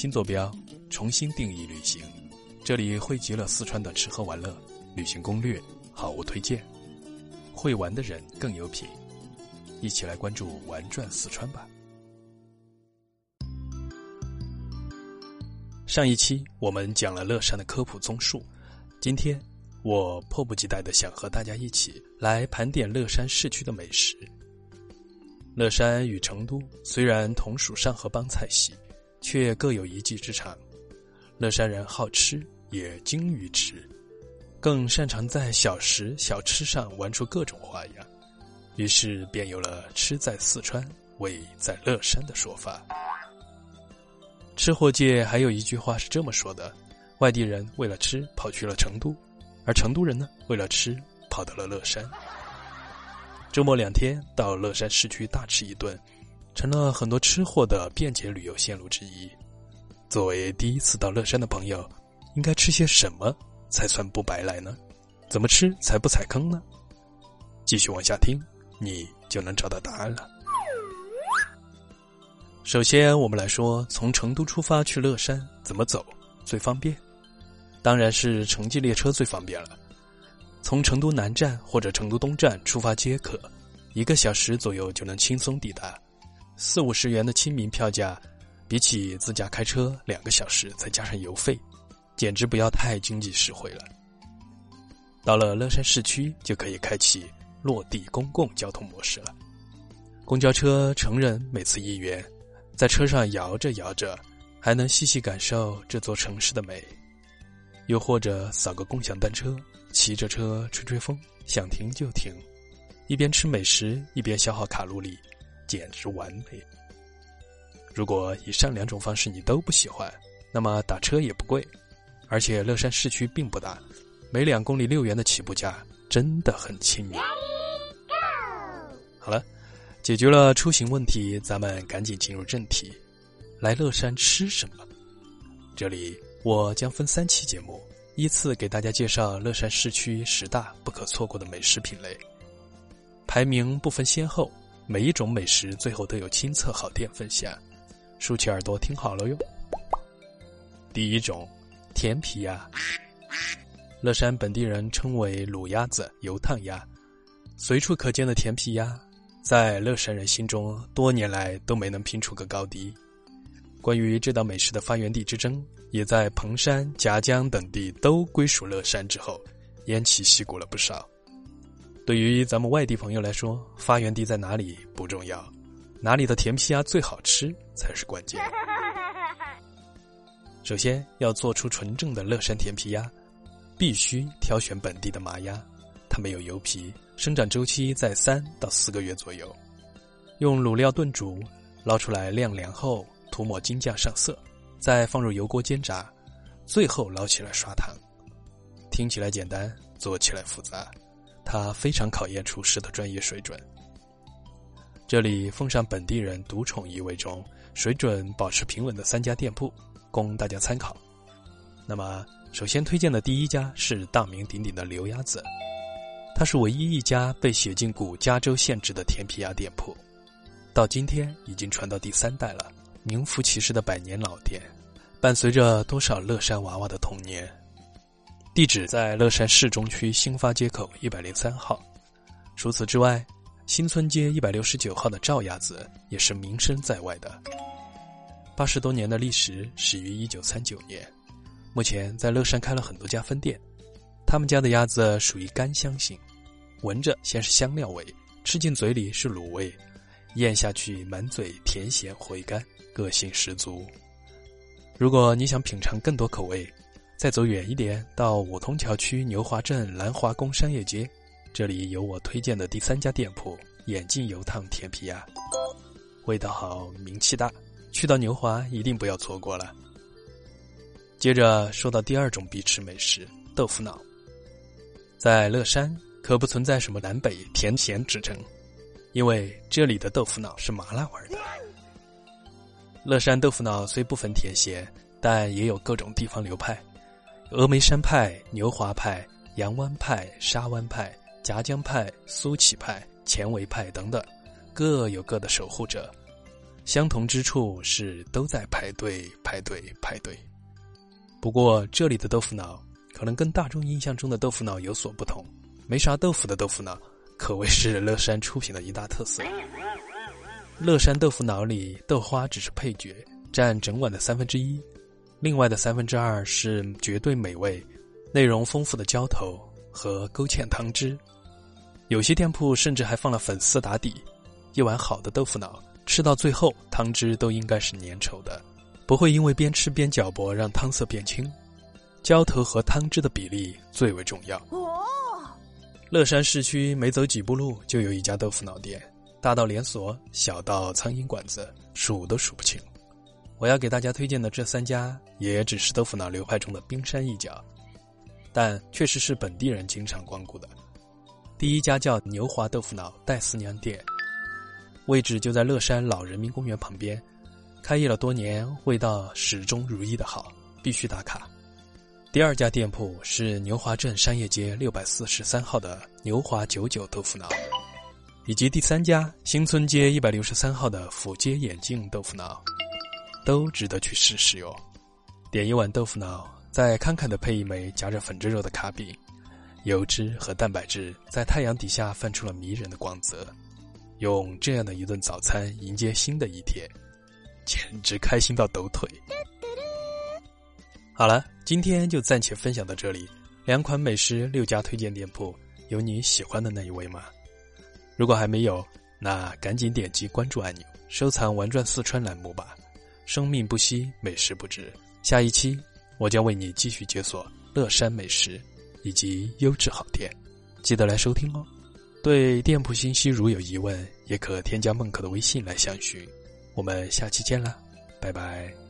新坐标，重新定义旅行。这里汇集了四川的吃喝玩乐、旅行攻略、好物推荐。会玩的人更有品，一起来关注玩转四川吧。上一期我们讲了乐山的科普综述，今天我迫不及待的想和大家一起来盘点乐山市区的美食。乐山与成都虽然同属上河帮菜系，却各有一技之长。乐山人好吃，也精于吃，更擅长在小食小吃上玩出各种花样，于是便有了“吃在四川，味在乐山”的说法。吃货界还有一句话是这么说的：外地人为了吃跑去了成都，而成都人呢为了吃跑到了乐山。周末两天到乐山市区大吃一顿，成了很多吃货的便捷旅游线路之一。作为第一次到乐山的朋友，应该吃些什么才算不白来呢？怎么吃才不踩坑呢？继续往下听，你就能找到答案了。首先，我们来说从成都出发去乐山怎么走最方便？当然是城际列车最方便了。从成都南站或者成都东站出发皆可，一个小时左右就能轻松抵达。四五十元的亲民票价，比起自驾开车两个小时再加上油费，简直不要太经济实惠了。到了乐山市区，就可以开启落地公共交通模式了。公交车成人每次一元。在车上摇着摇着，还能细细感受这座城市的美；又或者扫个共享单车，骑着车吹吹风，想停就停，一边吃美食一边消耗卡路里，简直完美。如果以上两种方式你都不喜欢，那么打车也不贵，而且乐山市区并不大，每两公里六元的起步价真的很亲民。好了。解决了出行问题，咱们赶紧进入正题。来乐山吃什么？这里我将分三期节目，依次给大家介绍乐山市区十大不可错过的美食品类。排名不分先后，每一种美食最后都有亲测好店分享。竖起耳朵听好了哟。第一种，甜皮鸭。乐山本地人称为卤鸭子、油烫鸭，随处可见的甜皮鸭。在乐山人心中，多年来都没能拼出个高低。关于这道美食的发源地之争，也在彭山、夹江等地都归属乐山之后，偃旗息鼓了不少。对于咱们外地朋友来说，发源地在哪里不重要，哪里的甜皮鸭最好吃才是关键。首先要做出纯正的乐山甜皮鸭，必须挑选本地的麻鸭，它没有油皮。生长周期在三到四个月左右，用卤料炖煮，捞出来晾凉后涂抹金酱上色，再放入油锅煎炸，最后捞起来刷糖。听起来简单，做起来复杂，它非常考验厨师的专业水准。这里奉上本地人独宠一位中水准保持平稳的三家店铺，供大家参考。那么，首先推荐的第一家是大名鼎鼎的刘鸭子。它是唯一一家被写进古加州县志的甜皮鸭店铺，到今天已经传到第三代了，名副其实的百年老店，伴随着多少乐山娃娃的童年。地址在乐山市中区新发街口一百零三号。除此之外，新村街一百六十九号的赵鸭子也是名声在外的。八十多年的历史始于一九三九年，目前在乐山开了很多家分店。他们家的鸭子属于干香型。闻着先是香料味，吃进嘴里是卤味，咽下去满嘴甜咸回甘，个性十足。如果你想品尝更多口味，再走远一点到五通桥区牛华镇兰华宫商业街，这里有我推荐的第三家店铺——眼镜油烫甜皮鸭，味道好，名气大，去到牛华一定不要错过了。接着说到第二种必吃美食——豆腐脑，在乐山。可不存在什么南北甜咸之争，因为这里的豆腐脑是麻辣味的。乐山豆腐脑虽不分甜咸，但也有各种地方流派：峨眉山派、牛华派、阳湾派、沙湾派、夹江派、苏起派、前围派等等，各有各的守护者。相同之处是都在排队排队排队。不过这里的豆腐脑可能跟大众印象中的豆腐脑有所不同，没啥豆腐的豆腐脑可谓是乐山出品的一大特色。乐山豆腐脑里豆花只是配角，占整碗的三分之一，另外的三分之二是绝对美味、内容丰富的浇头和勾芡汤汁。有些店铺甚至还放了粉丝打底。一碗好的豆腐脑吃到最后，汤汁都应该是粘稠的。不会因为边吃边搅拨让汤色变清，浇头和汤汁的比例最为重要。哦，乐山市区没走几步路就有一家豆腐脑店，大到连锁，小到苍蝇馆子，数都数不清。我要给大家推荐的这三家也只是豆腐脑流派中的冰山一角，但确实是本地人经常光顾的。第一家叫牛华豆腐脑戴四娘店，位置就在乐山老人民公园旁边。开业了多年，味道始终如一的好，必须打卡。第二家店铺是牛华镇商业街六百四十三号的牛华九九豆腐脑，以及第三家新村街一百六十三号的府街眼镜豆腐脑，都值得去试试哟。点一碗豆腐脑，再慷慨的配一枚夹着粉蒸肉的卡饼，油脂和蛋白质在太阳底下泛出了迷人的光泽，用这样的一顿早餐迎接新的一天。简直开心到抖腿！好了，今天就暂且分享到这里。两款美食，六家推荐店铺，有你喜欢的那一位吗？如果还没有，那赶紧点击关注按钮，收藏“玩转四川”栏目吧。生命不息，美食不止。下一期，我将为你继续解锁乐山美食以及优质好店，记得来收听哦。对店铺信息如有疑问，也可添加孟可的微信来相询。我们下期见啦，拜拜。